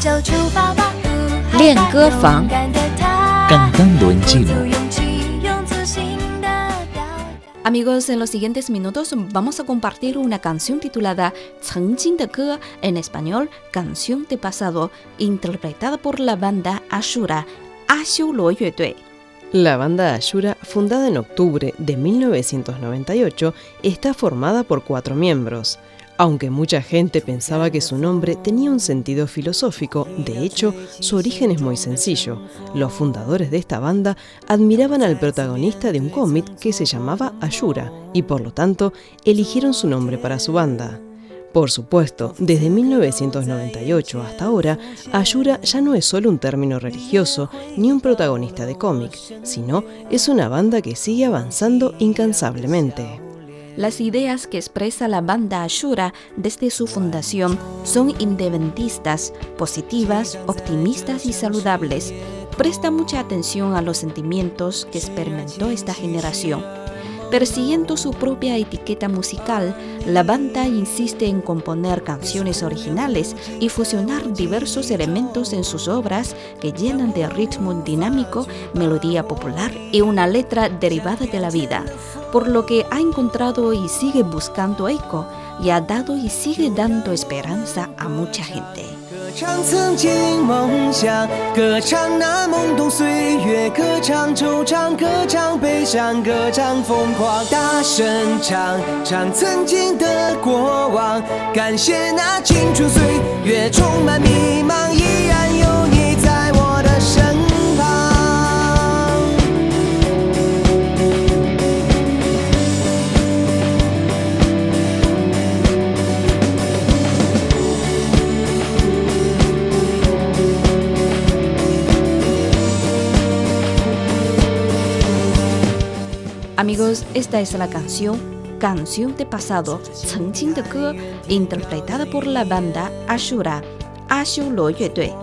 就出发吧，不害练怕歌房勇敢的他 Cantando en 鼓足 chino. 勇气，用自信的表达。 Amigos, en los siguientes minutos vamos a compartir una canción titulada 曾经的歌 en español Canción de Pasado, interpretada por la banda Ashura, Ashu Luo Yue Dui. La banda Ashura, fundada en octubre de 1998, está formada por cuatro miembros. Aunque mucha gente pensaba que su nombre tenía un sentido filosófico, de hecho, su origen es muy sencillo. Los fundadores de esta banda admiraban al protagonista de un cómic que se llamaba Ashura y por lo tanto eligieron su nombre para su banda. Por supuesto, desde 1998 hasta ahora, Ashura ya no es solo un término religioso ni un protagonista de cómic, sino es una banda que sigue avanzando incansablemente. Las ideas que expresa la banda Ashura desde su fundación son independentistas, positivas, optimistas y saludables. Presta mucha atención a los sentimientos que experimentó esta generación. Persiguiendo su propia etiqueta musical, la banda insiste en componer canciones originales y fusionar diversos elementos en sus obras que llenan de ritmo dinámico, melodía popular y una letra derivada de la vida, por lo que ha encontrado y sigue buscando eco y ha dado y sigue dando esperanza a mucha gente. Es la canción Canción de Pasado, de interpretada por la banda Ashura, Ashu Lo Yue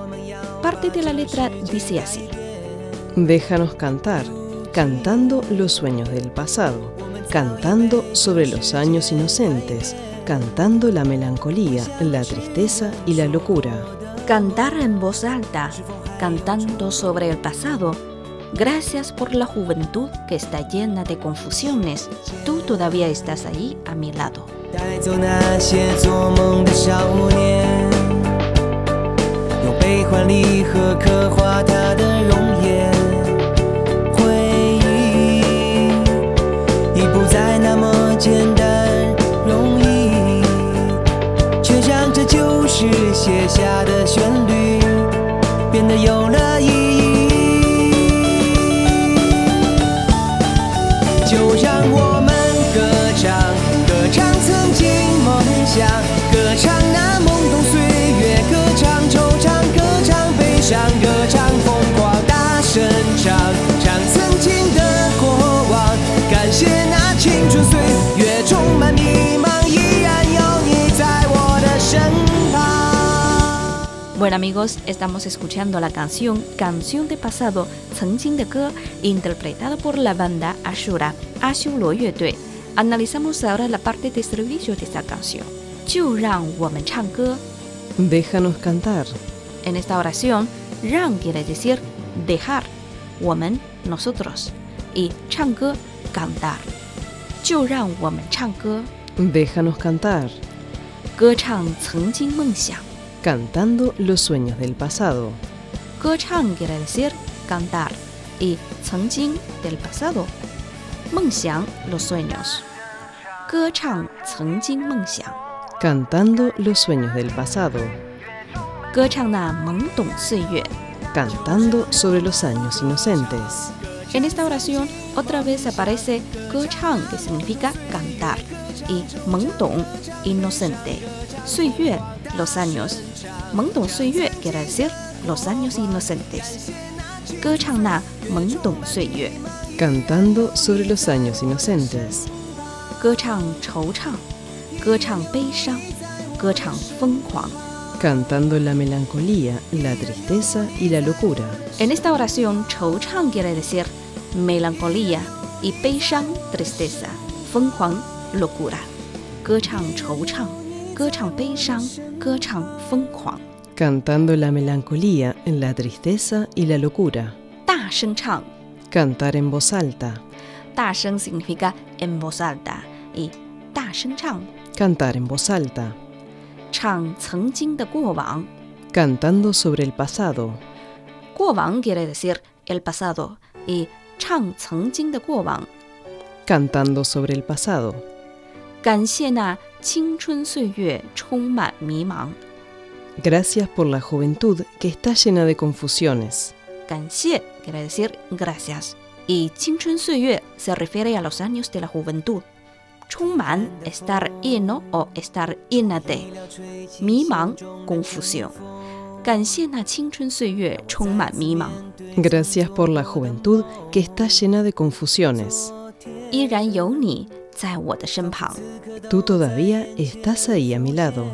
Parte de la letra dice así. Déjanos cantar, cantando los sueños del pasado, cantando sobre los años inocentes, cantando la melancolía, la tristeza y la locura. Cantar en voz alta, cantando sobre el pasado, Gracias por la juventud que está llena de confusiones. Tú todavía estás ahí a mi lado. Bueno amigos, estamos escuchando la canción Canción de Pasado, 曾经的歌, interpretada por la banda Ashura, Ashu Luo Yue Dui. Analizamos ahora la parte de estribillo de esta canción. 就让我们唱歌 Déjanos cantar, En esta oración, 让 quiere decir dejar, 我们 nosotros, y 唱歌 cantar. 就让我们唱歌 déjanos cantar, 歌唱曾经梦想 cantando los sueños del pasado. 歌唱 quiere decir cantar y 曾经 del pasado 梦想 los sueños 歌唱曾经梦想 Cantando los sueños del pasado, 歌唱那懵懂岁月 cantando sobre los años inocentes. En esta oración otra vez aparece 歌唱 que significa cantar y 懵懂 inocente 岁月 los años 懵懂岁月 quiere decir los años inocentes 歌唱那懵懂岁月 Cantando sobre los años inocentes. 歌唱惆怅，歌唱悲伤，歌唱疯狂。 Cantando la melancolía, la tristeza y la locura. En esta oración, 惆怅 quiere decir melancolía y 悲伤 tristeza, 疯狂 locura. 歌唱惆怅， 歌唱悲伤，歌唱疯狂。 cantando la melancolía, la tristeza y la locura. 大声唱， Cantar en voz alta. 大声 significa en voz alta y 大声唱， Cantar en voz alta. 唱曾经的过往。 Cantando sobre el pasado. 过往 quiere decir el pasado y 唱曾经的过往， Cantando sobre el pasado. 感谢那青春岁月充满迷茫。 Gracias por la juventud que está llena de confusiones. 感谢 quiere decir gracias y 青春岁月 se refiere a los años de la juventud。充满 estar lleno o estar llena de，迷茫 confusión。感谢那青春岁月充满迷茫， Gracias por la juventud que está llena de confusiones. 依然有你在我的身旁。 Tú todavía estás ahí a mi lado.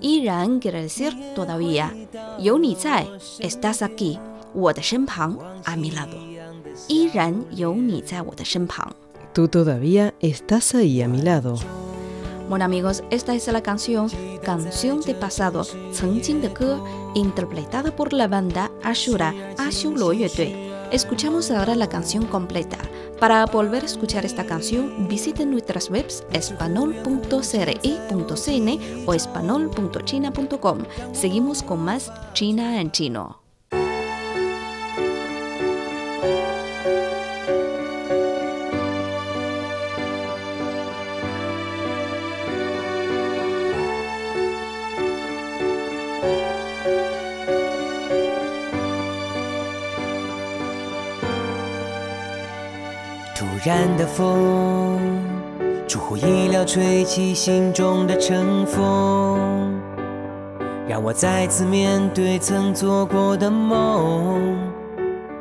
依然 quiere decir todavía，有你在，estás aquí，我的身旁，a mi lado。依然有你在我的身旁。 Tú todavía estás ahí a mi lado. Bueno amigos, esta es la canción Canción de Pasado, 曾经的歌, interpretada por la banda Ashura, Ashu Lo Yue Escuchamos ahora la canción completa. Para volver a escuchar esta canción, visiten nuestras webs espanol.cri.cn o espanol.china.com. Seguimos con más China en chino. 然的风，出乎意料吹起心中的尘封，让我再次面对曾做过的梦。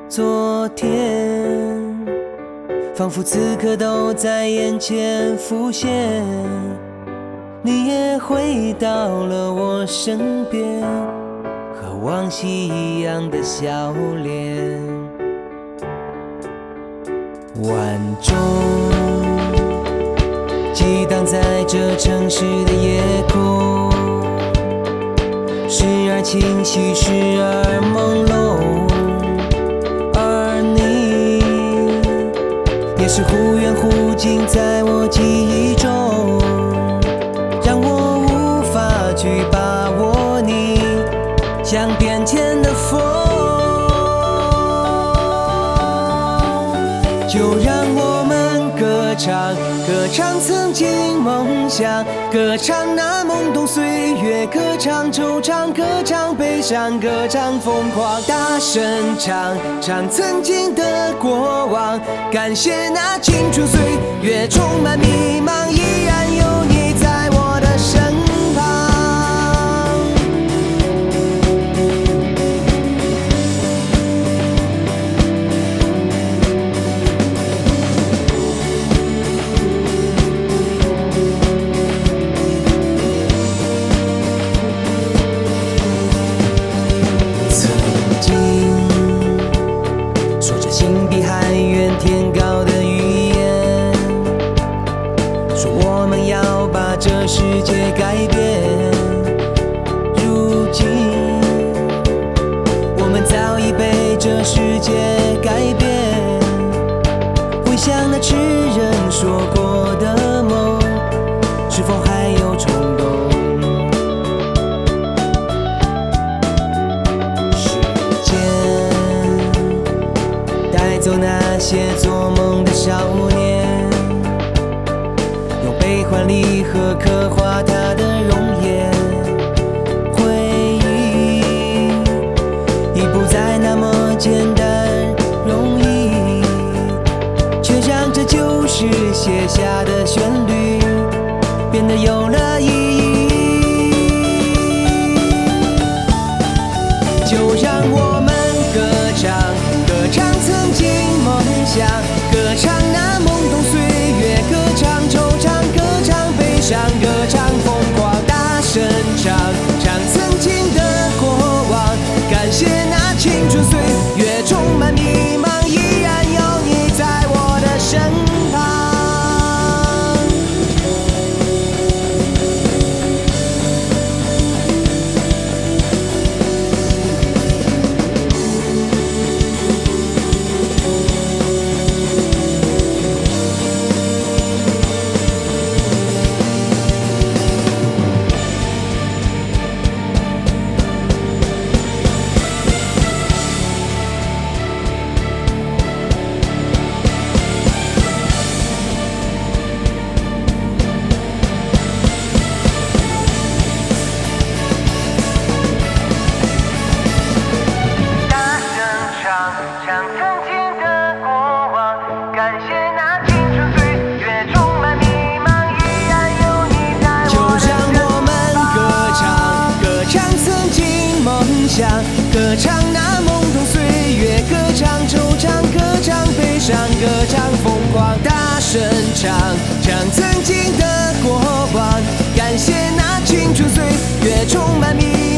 昨天，仿佛此刻都在眼前浮现，你也回到了我身边，和往昔一样的笑脸。晚钟激荡在这城市的夜空，时而清晰，时而朦胧，而你也是忽远忽近，在我记忆中，让我无法去把唱，歌唱曾经梦想，歌唱那懵懂岁月，歌唱惆怅，歌唱悲伤，歌唱疯狂，大声唱，唱曾经的过往，感谢那青春岁月充满迷茫，依然刻画他的容颜。回忆已不再那么简单容易，却让这旧时写下的旋律变得有了意义。就让我们歌唱，歌唱曾经梦想，歌唱疯狂，大声唱，唱曾经的过往，感谢那青春岁月充满迷。